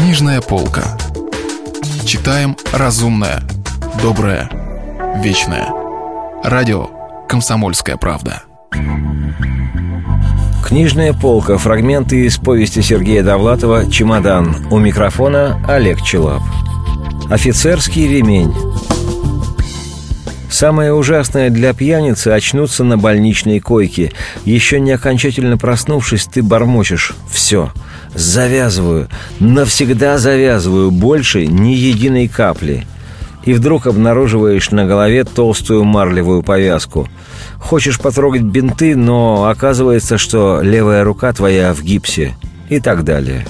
Книжная полка. Читаем разумное, доброе, вечное. Радио «Комсомольская правда». Книжная полка. Фрагменты из повести Сергея Довлатова «Чемодан». У микрофона Олег Челап. Офицерский ремень. Самое ужасное для пьяницы – очнуться на больничной койке. Еще не окончательно проснувшись, ты бормочешь «Все, завязываю, навсегда завязываю, больше ни единой капли». И вдруг обнаруживаешь на голове толстую марлевую повязку. Хочешь потрогать бинты, но оказывается, что левая рука твоя в гипсе. И так далее.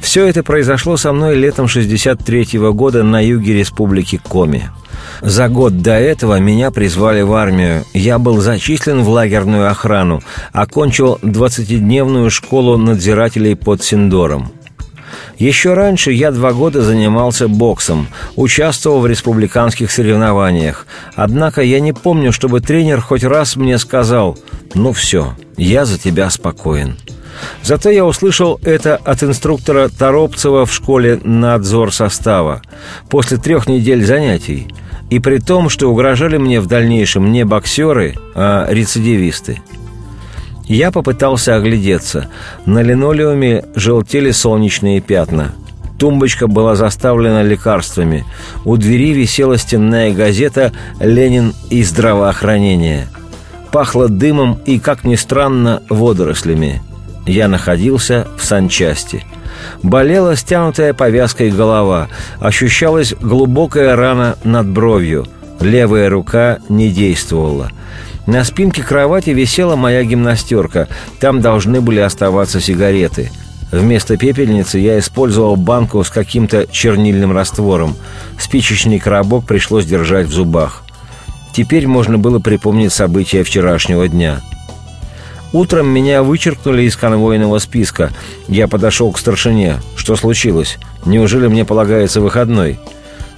Все это произошло со мной летом 63 -го года на юге республики Коми – за год до этого меня призвали в армию. Я был зачислен в лагерную охрану, окончил 20-дневную школу надзирателей под Синдором. Еще раньше я два года занимался боксом, участвовал в республиканских соревнованиях. Однако я не помню, чтобы тренер хоть раз мне сказал «Ну все, я за тебя спокоен». Зато я услышал это от инструктора Торопцева в школе «Надзор состава» после трех недель занятий. И при том, что угрожали мне в дальнейшем не боксеры, а рецидивисты. Я попытался оглядеться. На линолеуме желтели солнечные пятна. Тумбочка была заставлена лекарствами. У двери висела стенная газета «Ленин и здравоохранение». Пахло дымом и, как ни странно, водорослями. Я находился в санчасти – Болела стянутая повязкой голова, ощущалась глубокая рана над бровью, левая рука не действовала. На спинке кровати висела моя гимнастерка, там должны были оставаться сигареты. Вместо пепельницы я использовал банку с каким-то чернильным раствором. Спичечный коробок пришлось держать в зубах. Теперь можно было припомнить события вчерашнего дня – Утром меня вычеркнули из конвойного списка. Я подошел к старшине. Что случилось? Неужели мне полагается выходной?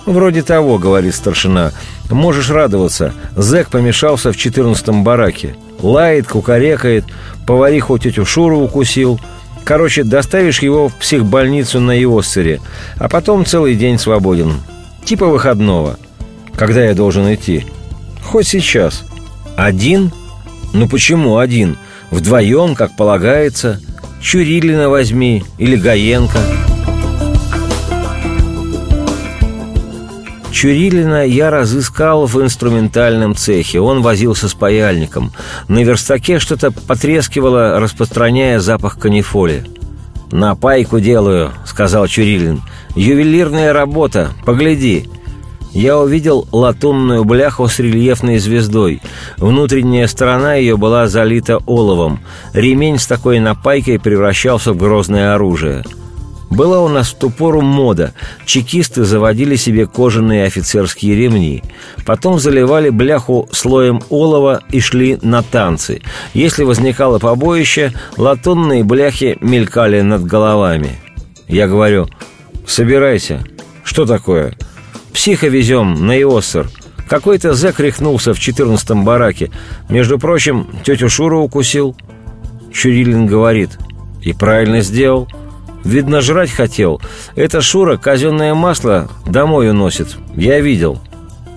«Вроде того», — говорит старшина. «Можешь радоваться. Зэк помешался в четырнадцатом бараке. Лает, кукарекает, повариху тетю Шуру укусил. Короче, доставишь его в психбольницу на Иоссере, а потом целый день свободен. Типа выходного. Когда я должен идти? Хоть сейчас. Один? Ну почему один? Вдвоем, как полагается. Чурилина возьми или Гаенко. Чурилина я разыскал в инструментальном цехе. Он возился с паяльником. На верстаке что-то потрескивало, распространяя запах канифоли. «На пайку делаю», — сказал Чурилин. «Ювелирная работа, погляди» я увидел латунную бляху с рельефной звездой. Внутренняя сторона ее была залита оловом. Ремень с такой напайкой превращался в грозное оружие. Была у нас в ту пору мода. Чекисты заводили себе кожаные офицерские ремни. Потом заливали бляху слоем олова и шли на танцы. Если возникало побоище, латунные бляхи мелькали над головами. Я говорю, собирайся. Что такое? Психа везем на Иоссер. Какой-то зэк рехнулся в четырнадцатом бараке. Между прочим, тетю Шуру укусил. Чурилин говорит. И правильно сделал. Видно, жрать хотел. Это Шура казенное масло домой уносит. Я видел.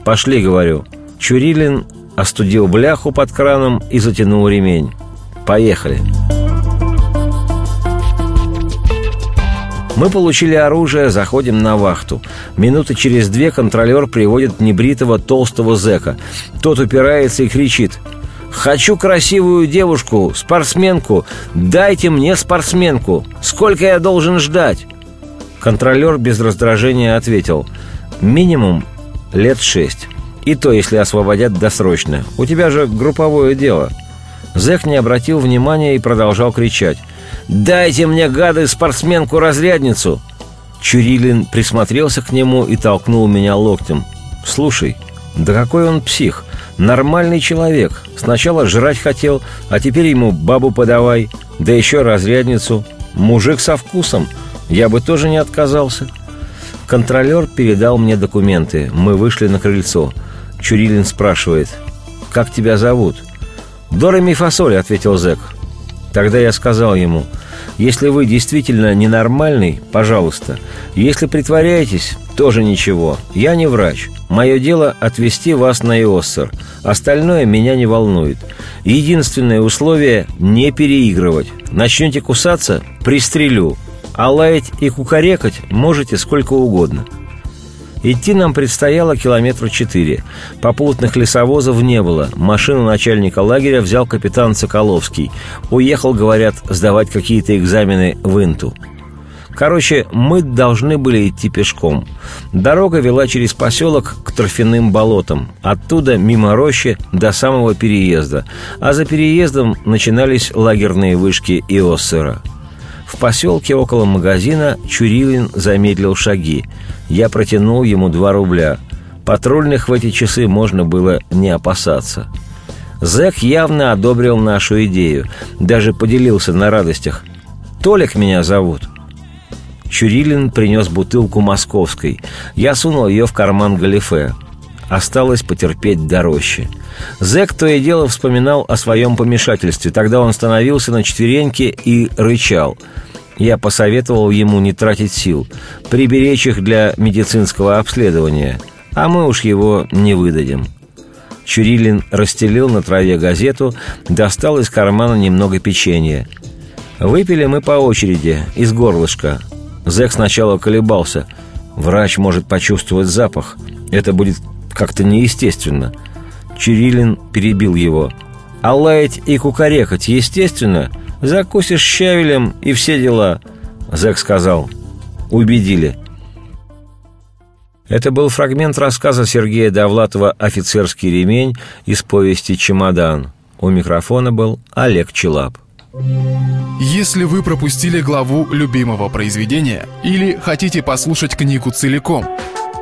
Пошли, говорю. Чурилин остудил бляху под краном и затянул ремень. Поехали. Мы получили оружие, заходим на вахту. Минуты через две контролер приводит небритого толстого зэка. Тот упирается и кричит «Хочу красивую девушку, спортсменку! Дайте мне спортсменку! Сколько я должен ждать?» Контролер без раздражения ответил «Минимум лет шесть. И то, если освободят досрочно. У тебя же групповое дело». Зэк не обратил внимания и продолжал кричать – «Дайте мне, гады, спортсменку-разрядницу!» Чурилин присмотрелся к нему и толкнул меня локтем. «Слушай, да какой он псих! Нормальный человек. Сначала жрать хотел, а теперь ему бабу подавай, да еще разрядницу. Мужик со вкусом. Я бы тоже не отказался». Контролер передал мне документы. Мы вышли на крыльцо. Чурилин спрашивает, «Как тебя зовут?» «Дора Мифасоль», — ответил зэк. Тогда я сказал ему, Если вы действительно ненормальный, пожалуйста. Если притворяетесь, тоже ничего. Я не врач. Мое дело – отвести вас на Иоссер. Остальное меня не волнует. Единственное условие – не переигрывать. Начнете кусаться – пристрелю. А лаять и кукарекать можете сколько угодно – Идти нам предстояло километра четыре. Попутных лесовозов не было. Машину начальника лагеря взял капитан Соколовский. Уехал, говорят, сдавать какие-то экзамены в Инту. Короче, мы должны были идти пешком. Дорога вела через поселок к торфяным болотам. Оттуда мимо рощи до самого переезда. А за переездом начинались лагерные вышки Иоссера – в поселке около магазина Чурилин замедлил шаги. Я протянул ему два рубля. Патрульных в эти часы можно было не опасаться. Зэк явно одобрил нашу идею, даже поделился на радостях. «Толик меня зовут». Чурилин принес бутылку московской. Я сунул ее в карман галифе. Осталось потерпеть до. Зэк то и дело вспоминал о своем помешательстве. Тогда он становился на четвереньки и рычал. Я посоветовал ему не тратить сил, приберечь их для медицинского обследования, а мы уж его не выдадим. Чурилин расстелил на траве газету, достал из кармана немного печенья. Выпили мы по очереди, из горлышка. Зэк сначала колебался. Врач может почувствовать запах. Это будет как-то неестественно. Чурилин перебил его. «А лаять и кукарекать естественно? Закусишь щавелем и все дела». Зэк сказал. «Убедили». Это был фрагмент рассказа Сергея Довлатова «Офицерский ремень» из повести «Чемодан». У микрофона был Олег Челап. Если вы пропустили главу любимого произведения или хотите послушать книгу целиком –